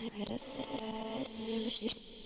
Era sério.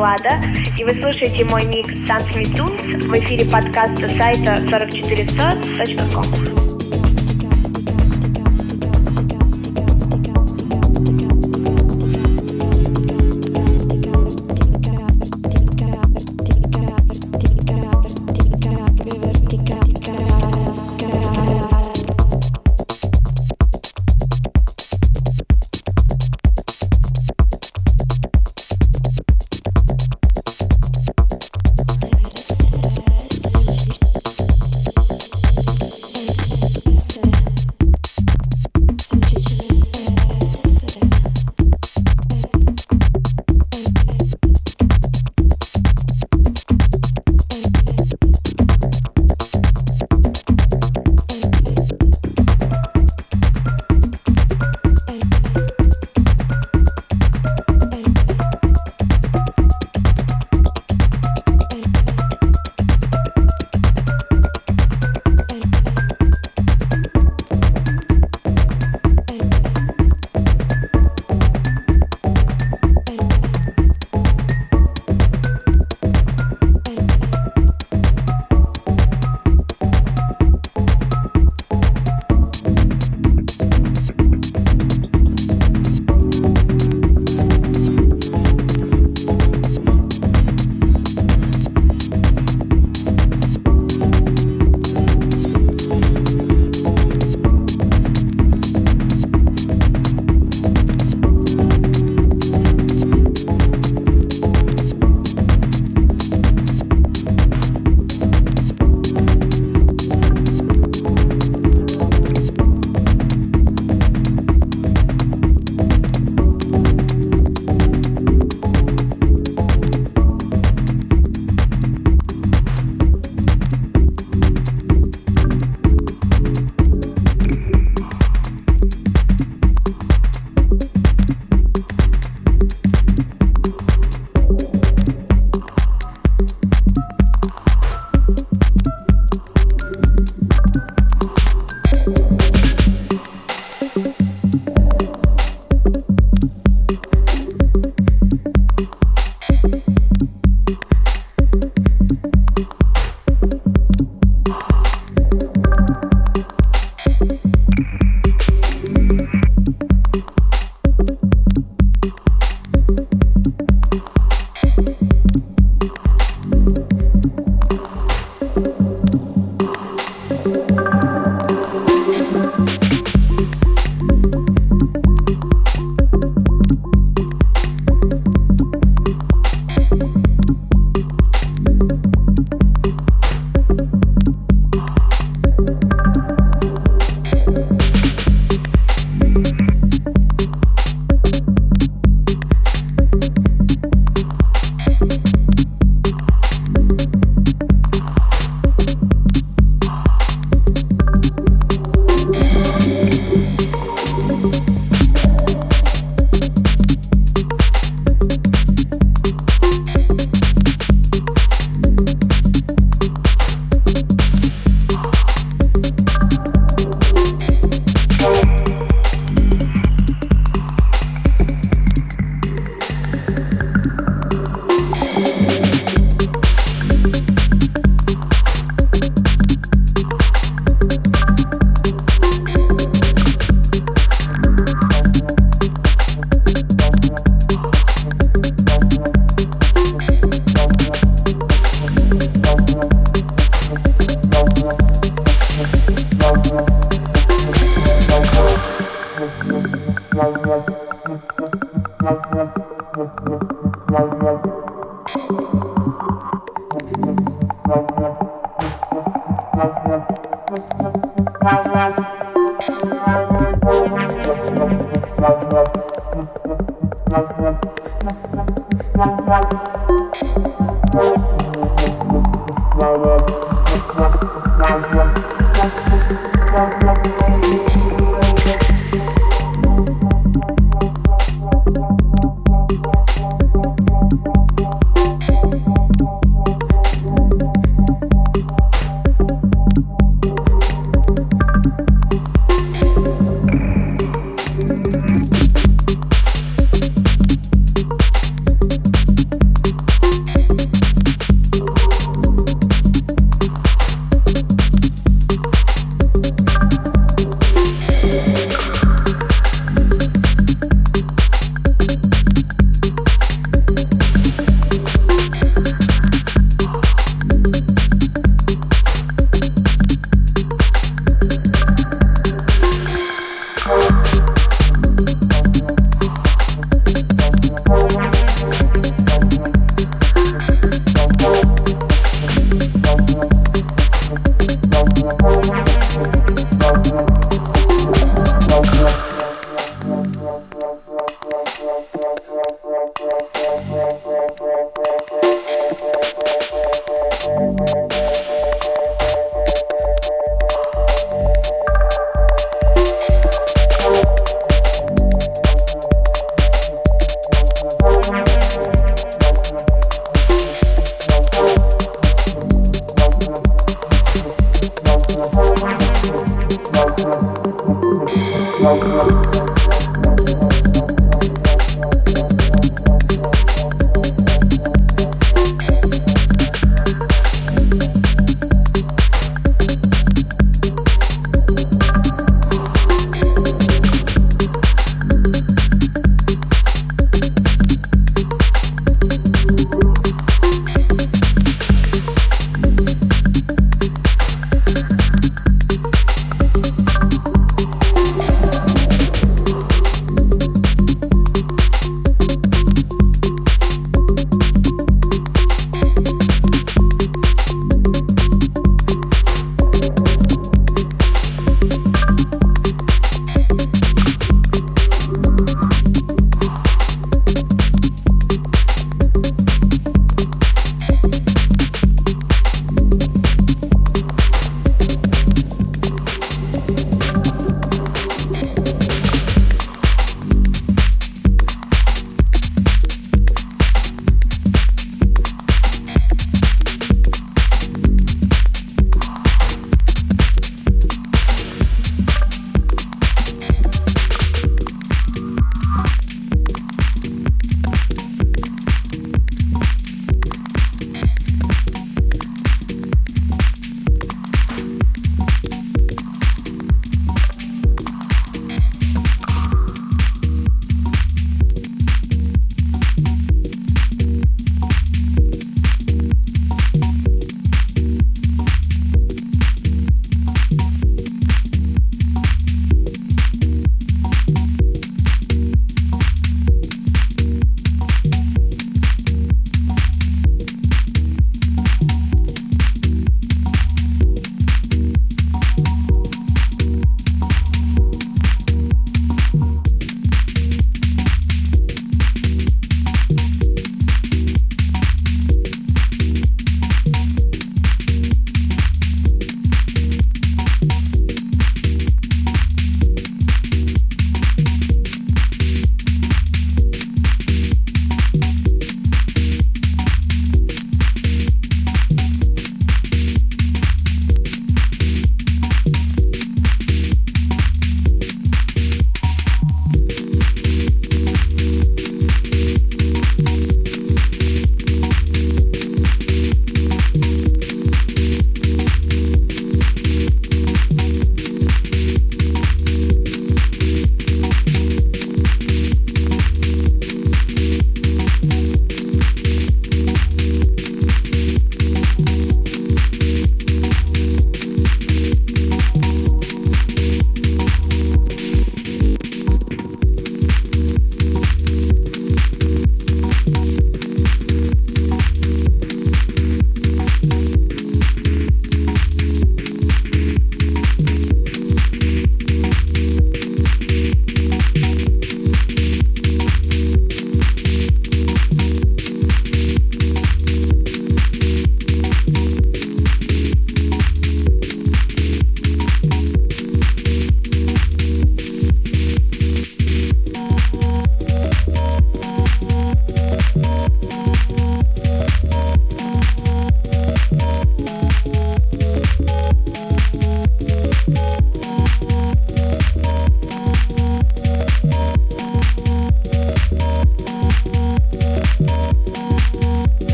Влада, и вы слушаете мой микс Me Tunes в эфире подкаста сайта 4400.com.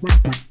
Música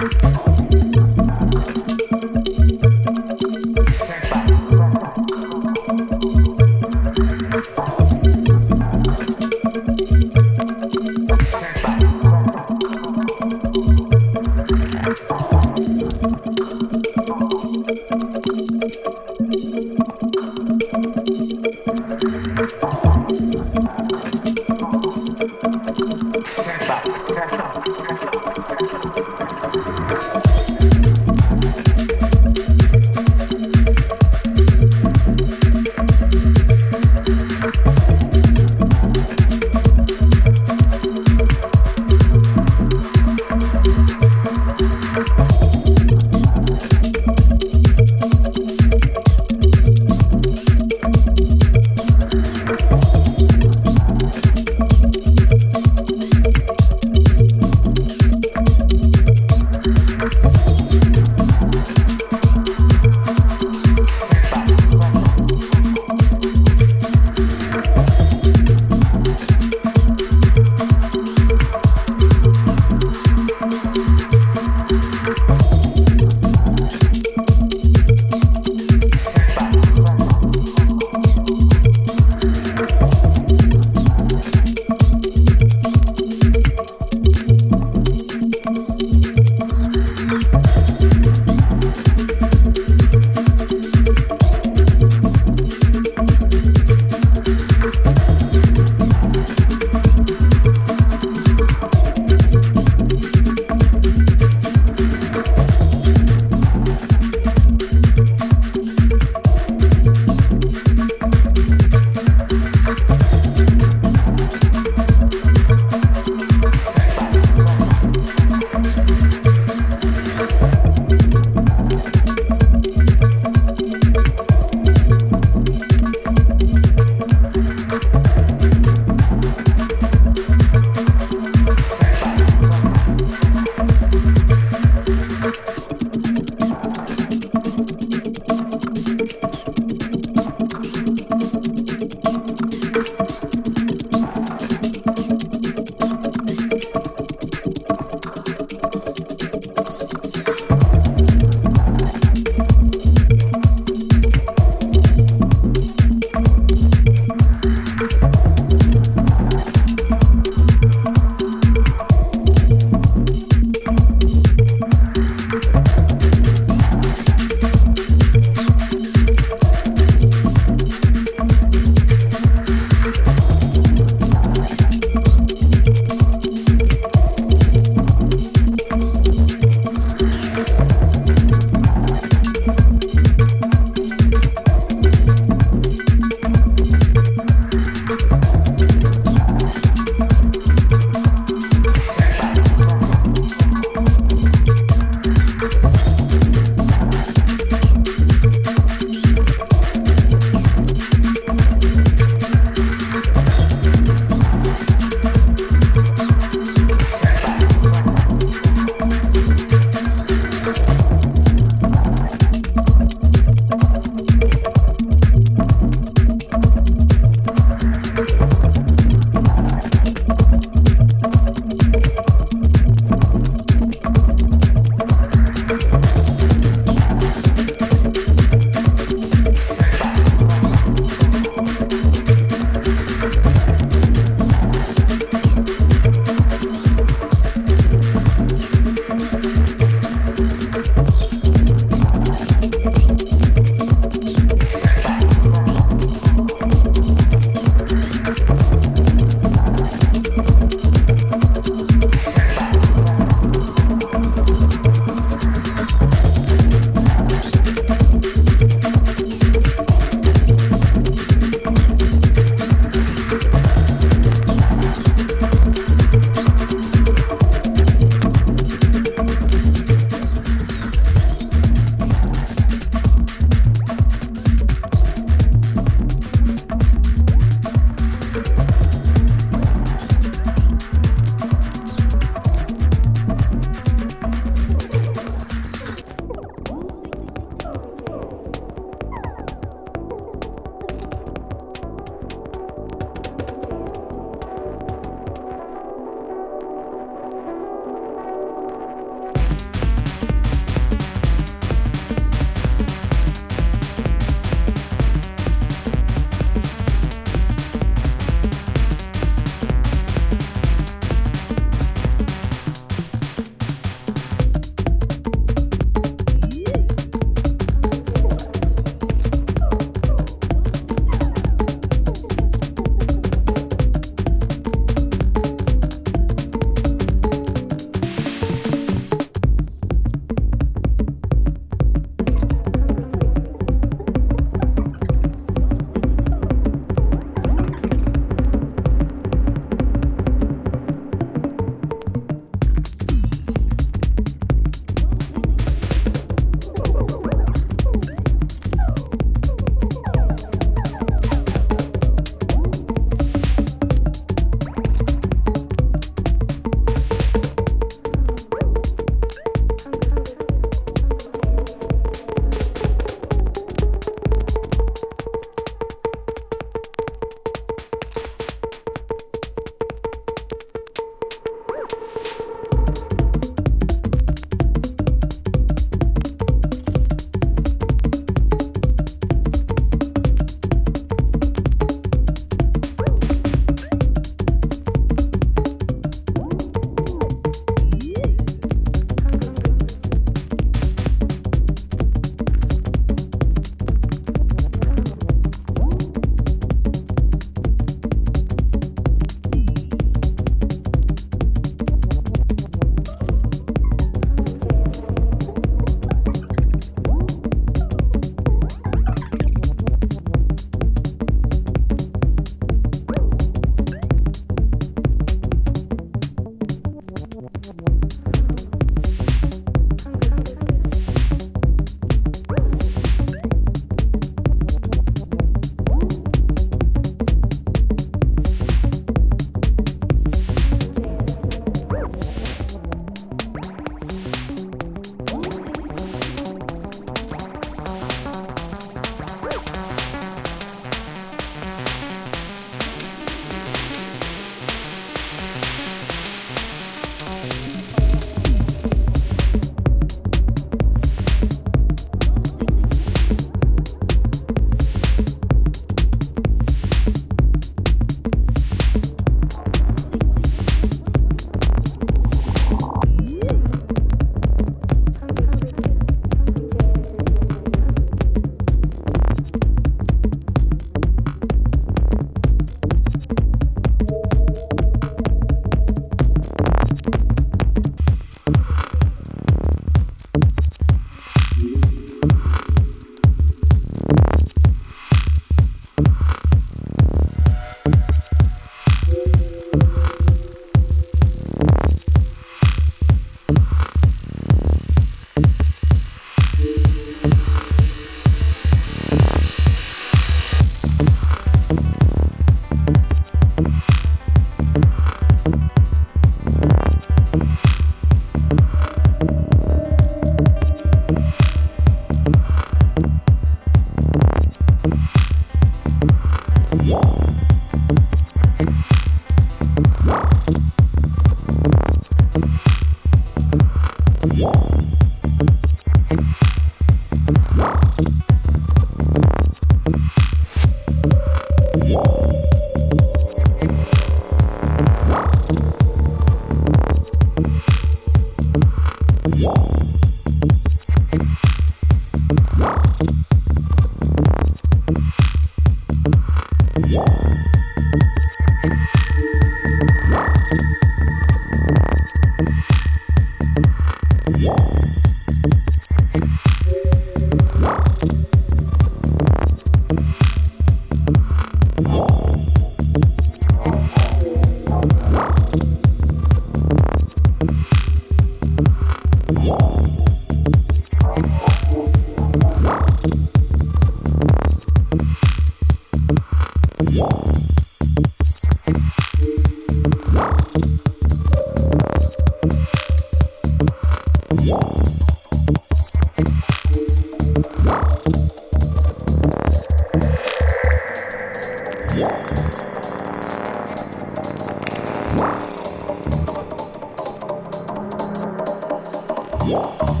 Yeah.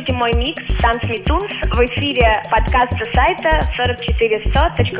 Слушаете мой микс Me Tunes в эфире подкаста сайта 44100.com.